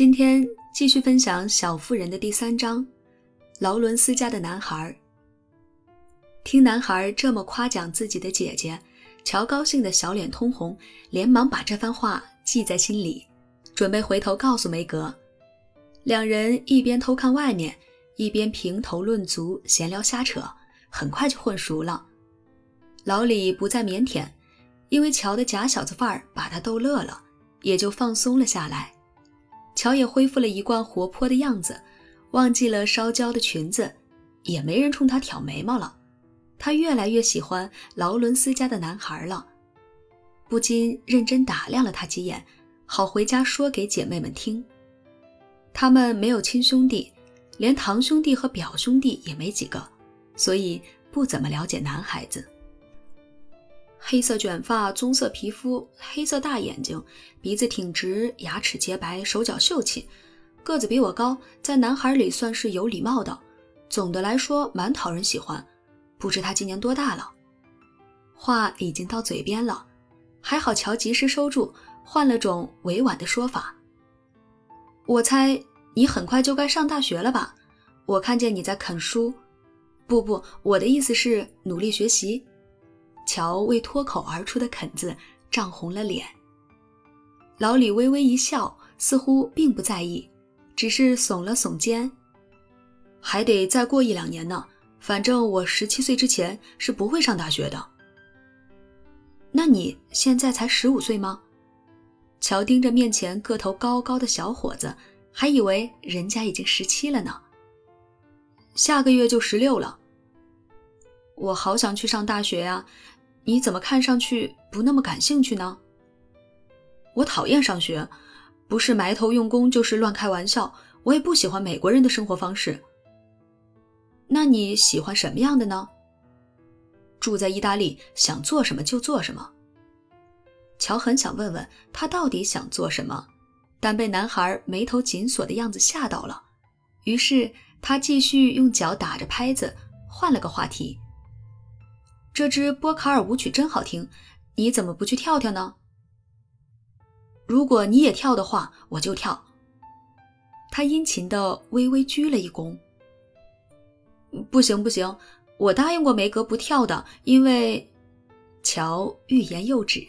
今天继续分享《小妇人》的第三章，劳伦斯家的男孩。听男孩这么夸奖自己的姐姐，乔高兴的小脸通红，连忙把这番话记在心里，准备回头告诉梅格。两人一边偷看外面，一边评头论足，闲聊瞎扯，很快就混熟了。老李不再腼腆，因为乔的假小子范儿把他逗乐了，也就放松了下来。乔也恢复了一贯活泼的样子，忘记了烧焦的裙子，也没人冲他挑眉毛了。他越来越喜欢劳伦斯家的男孩了，不禁认真打量了他几眼，好回家说给姐妹们听。他们没有亲兄弟，连堂兄弟和表兄弟也没几个，所以不怎么了解男孩子。黑色卷发，棕色皮肤，黑色大眼睛，鼻子挺直，牙齿洁白，手脚秀气，个子比我高，在男孩里算是有礼貌的。总的来说，蛮讨人喜欢。不知他今年多大了？话已经到嘴边了，还好乔及时收住，换了种委婉的说法。我猜你很快就该上大学了吧？我看见你在啃书。不不，我的意思是努力学习。乔为脱口而出的“啃”字涨红了脸。老李微微一笑，似乎并不在意，只是耸了耸肩。还得再过一两年呢。反正我十七岁之前是不会上大学的。那你现在才十五岁吗？乔盯着面前个头高高的小伙子，还以为人家已经十七了呢。下个月就十六了。我好想去上大学呀！你怎么看上去不那么感兴趣呢？我讨厌上学，不是埋头用功就是乱开玩笑。我也不喜欢美国人的生活方式。那你喜欢什么样的呢？住在意大利，想做什么就做什么。乔很想问问他到底想做什么，但被男孩眉头紧锁的样子吓到了。于是他继续用脚打着拍子，换了个话题。这支波卡尔舞曲真好听，你怎么不去跳跳呢？如果你也跳的话，我就跳。他殷勤地微微鞠了一躬。不行不行，我答应过梅格不跳的，因为……乔欲言又止，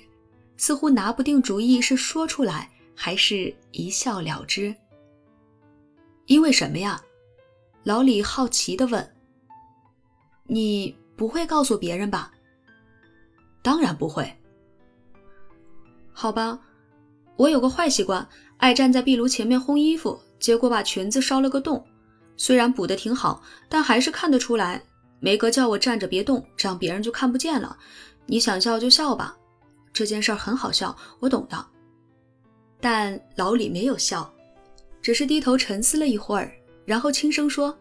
似乎拿不定主意是说出来还是一笑了之。因为什么呀？老李好奇地问。你不会告诉别人吧？当然不会。好吧，我有个坏习惯，爱站在壁炉前面烘衣服，结果把裙子烧了个洞。虽然补的挺好，但还是看得出来。梅格叫我站着别动，这样别人就看不见了。你想笑就笑吧，这件事很好笑，我懂的。但老李没有笑，只是低头沉思了一会儿，然后轻声说：“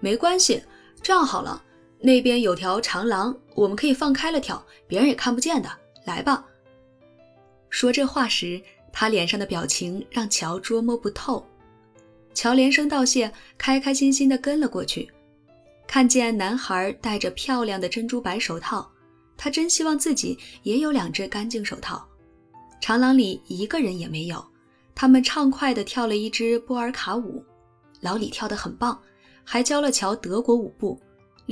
没关系，这样好了，那边有条长廊，我们可以放开了跳，别人也看不见的。来吧。”说这话时，他脸上的表情让乔捉摸不透。乔连声道谢，开开心心地跟了过去。看见男孩戴着漂亮的珍珠白手套，他真希望自己也有两只干净手套。长廊里一个人也没有，他们畅快地跳了一支波尔卡舞。老李跳得很棒，还教了乔德国舞步，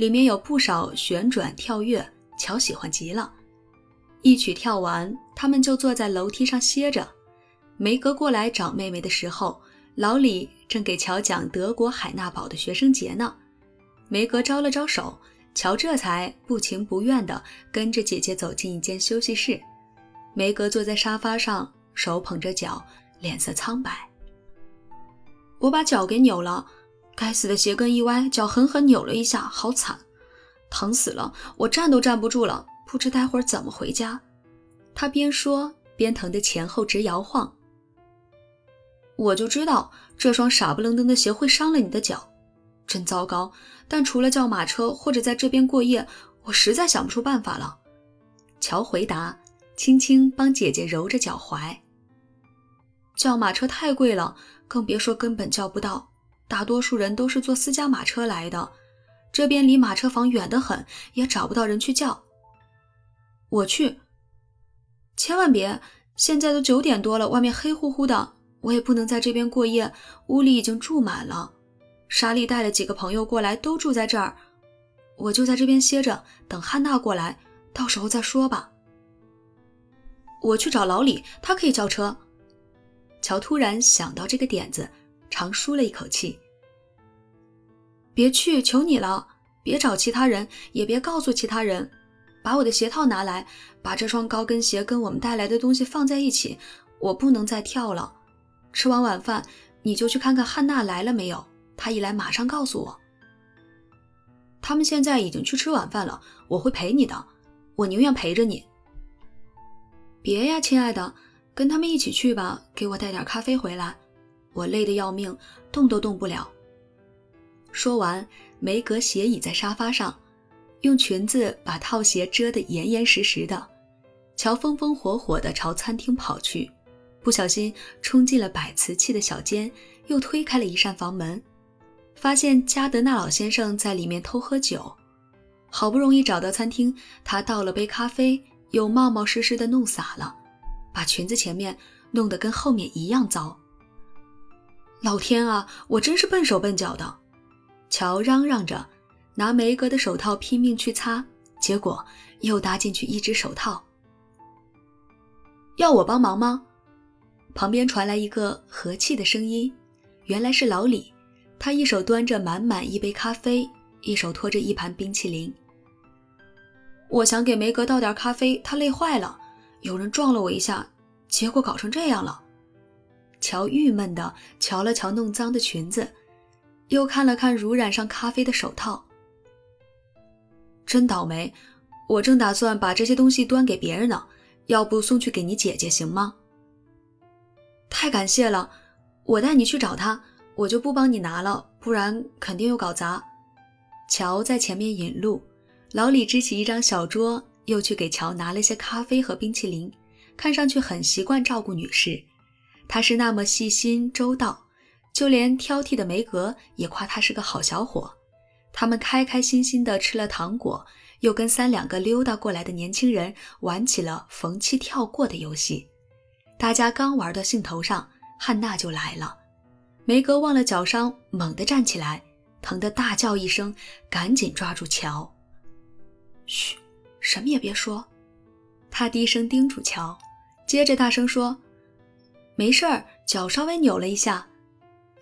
里面有不少旋转跳跃，乔喜欢极了。一曲跳完，他们就坐在楼梯上歇着。梅格过来找妹妹的时候。老李正给乔讲德国海纳堡的学生节呢，梅格招了招手，乔这才不情不愿地跟着姐姐走进一间休息室。梅格坐在沙发上，手捧着脚，脸色苍白。我把脚给扭了，该死的鞋跟一歪，脚狠狠扭了一下，好惨，疼死了，我站都站不住了，不知待会儿怎么回家。他边说边疼得前后直摇晃。我就知道这双傻不愣登的鞋会伤了你的脚，真糟糕！但除了叫马车或者在这边过夜，我实在想不出办法了。乔回答，轻轻帮姐姐揉着脚踝。叫马车太贵了，更别说根本叫不到。大多数人都是坐私家马车来的，这边离马车房远得很，也找不到人去叫。我去，千万别！现在都九点多了，外面黑乎乎的。我也不能在这边过夜，屋里已经住满了。莎莉带了几个朋友过来，都住在这儿，我就在这边歇着，等汉娜过来，到时候再说吧。我去找老李，他可以叫车。乔突然想到这个点子，长舒了一口气。别去，求你了，别找其他人，也别告诉其他人。把我的鞋套拿来，把这双高跟鞋跟我们带来的东西放在一起。我不能再跳了。吃完晚饭，你就去看看汉娜来了没有。她一来，马上告诉我。他们现在已经去吃晚饭了，我会陪你的。我宁愿陪着你。别呀，亲爱的，跟他们一起去吧。给我带点咖啡回来，我累得要命，动都动不了。说完，梅格斜倚在沙发上，用裙子把套鞋遮得严严实实的。乔风风火火地朝餐厅跑去。不小心冲进了摆瓷器的小间，又推开了一扇房门，发现加德纳老先生在里面偷喝酒。好不容易找到餐厅，他倒了杯咖啡，又冒冒失失的弄洒了，把裙子前面弄得跟后面一样糟。老天啊，我真是笨手笨脚的！乔嚷嚷着，拿梅格的手套拼命去擦，结果又搭进去一只手套。要我帮忙吗？旁边传来一个和气的声音，原来是老李。他一手端着满满一杯咖啡，一手托着一盘冰淇淋。我想给梅格倒点咖啡，他累坏了。有人撞了我一下，结果搞成这样了。乔郁闷地瞧了瞧弄脏的裙子，又看了看如染上咖啡的手套。真倒霉！我正打算把这些东西端给别人呢，要不送去给你姐姐行吗？太感谢了，我带你去找他，我就不帮你拿了，不然肯定又搞砸。乔在前面引路，老李支起一张小桌，又去给乔拿了些咖啡和冰淇淋，看上去很习惯照顾女士。他是那么细心周到，就连挑剔的梅格也夸他是个好小伙。他们开开心心地吃了糖果，又跟三两个溜达过来的年轻人玩起了逢七跳过的游戏。大家刚玩到兴头上，汉娜就来了。梅格忘了脚伤，猛地站起来，疼得大叫一声，赶紧抓住乔：“嘘，什么也别说。”他低声叮嘱乔，接着大声说：“没事儿，脚稍微扭了一下。”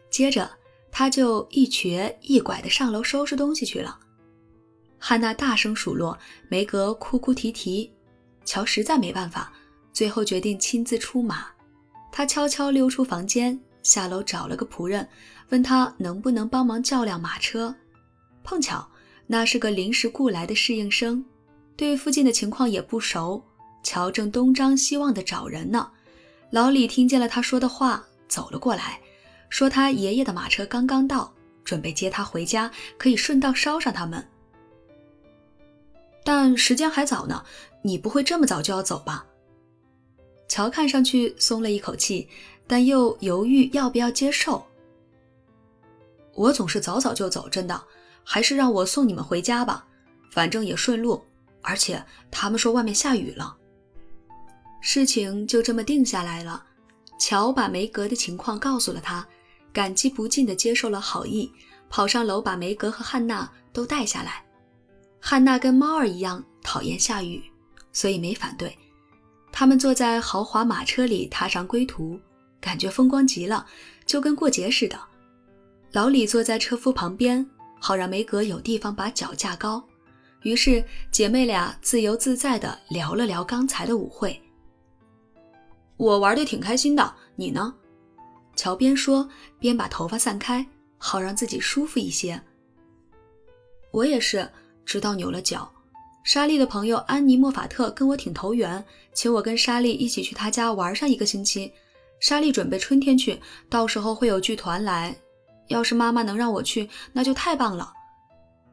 接着他就一瘸一拐地上楼收拾东西去了。汉娜大声数落，梅格哭哭啼啼，乔实在没办法。最后决定亲自出马，他悄悄溜出房间，下楼找了个仆人，问他能不能帮忙叫辆马车。碰巧那是个临时雇来的侍应生，对附近的情况也不熟。乔正东张西望地找人呢，老李听见了他说的话，走了过来，说他爷爷的马车刚刚到，准备接他回家，可以顺道捎上他们。但时间还早呢，你不会这么早就要走吧？乔看上去松了一口气，但又犹豫要不要接受。我总是早早就走，真的，还是让我送你们回家吧，反正也顺路。而且他们说外面下雨了。事情就这么定下来了。乔把梅格的情况告诉了他，感激不尽地接受了好意，跑上楼把梅格和汉娜都带下来。汉娜跟猫儿一样讨厌下雨，所以没反对。他们坐在豪华马车里，踏上归途，感觉风光极了，就跟过节似的。老李坐在车夫旁边，好让梅格有地方把脚架高。于是姐妹俩自由自在地聊了聊刚才的舞会。我玩得挺开心的，你呢？乔边说边把头发散开，好让自己舒服一些。我也是，直到扭了脚。莎莉的朋友安妮·莫法特跟我挺投缘，请我跟莎莉一起去她家玩上一个星期。莎莉准备春天去，到时候会有剧团来。要是妈妈能让我去，那就太棒了。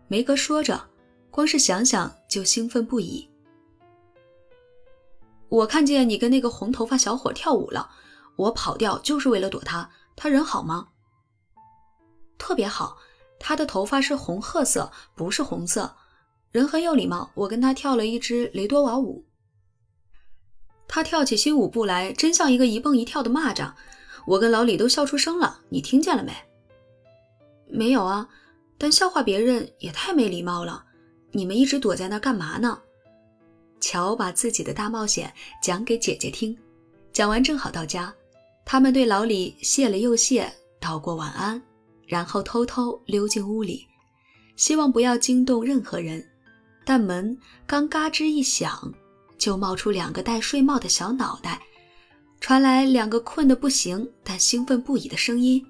梅格说着，光是想想就兴奋不已。我看见你跟那个红头发小伙跳舞了，我跑掉就是为了躲他。他人好吗？特别好，他的头发是红褐色，不是红色。人很有礼貌，我跟他跳了一支雷多瓦舞。他跳起新舞步来，真像一个一蹦一跳的蚂蚱。我跟老李都笑出声了，你听见了没？没有啊，但笑话别人也太没礼貌了。你们一直躲在那干嘛呢？乔把自己的大冒险讲给姐姐听，讲完正好到家，他们对老李谢了又谢，道过晚安，然后偷偷溜进屋里，希望不要惊动任何人。但门刚嘎吱一响，就冒出两个戴睡帽的小脑袋，传来两个困得不行但兴奋不已的声音：“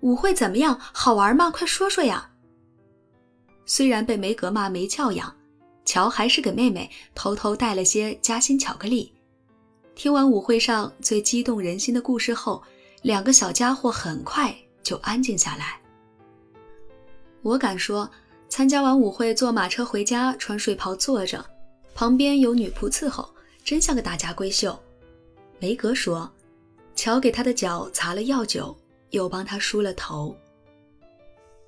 舞会怎么样？好玩吗？快说说呀！”虽然被梅格骂没教养，乔还是给妹妹偷偷带了些夹心巧克力。听完舞会上最激动人心的故事后，两个小家伙很快就安静下来。我敢说。参加完舞会，坐马车回家，穿睡袍坐着，旁边有女仆伺候，真像个大家闺秀。梅格说：“乔给他的脚擦了药酒，又帮他梳了头。”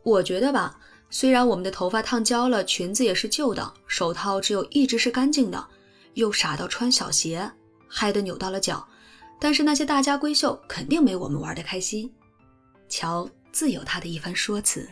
我觉得吧，虽然我们的头发烫焦了，裙子也是旧的，手套只有一只是干净的，又傻到穿小鞋，害得扭到了脚，但是那些大家闺秀肯定没我们玩的开心。乔自有他的一番说辞。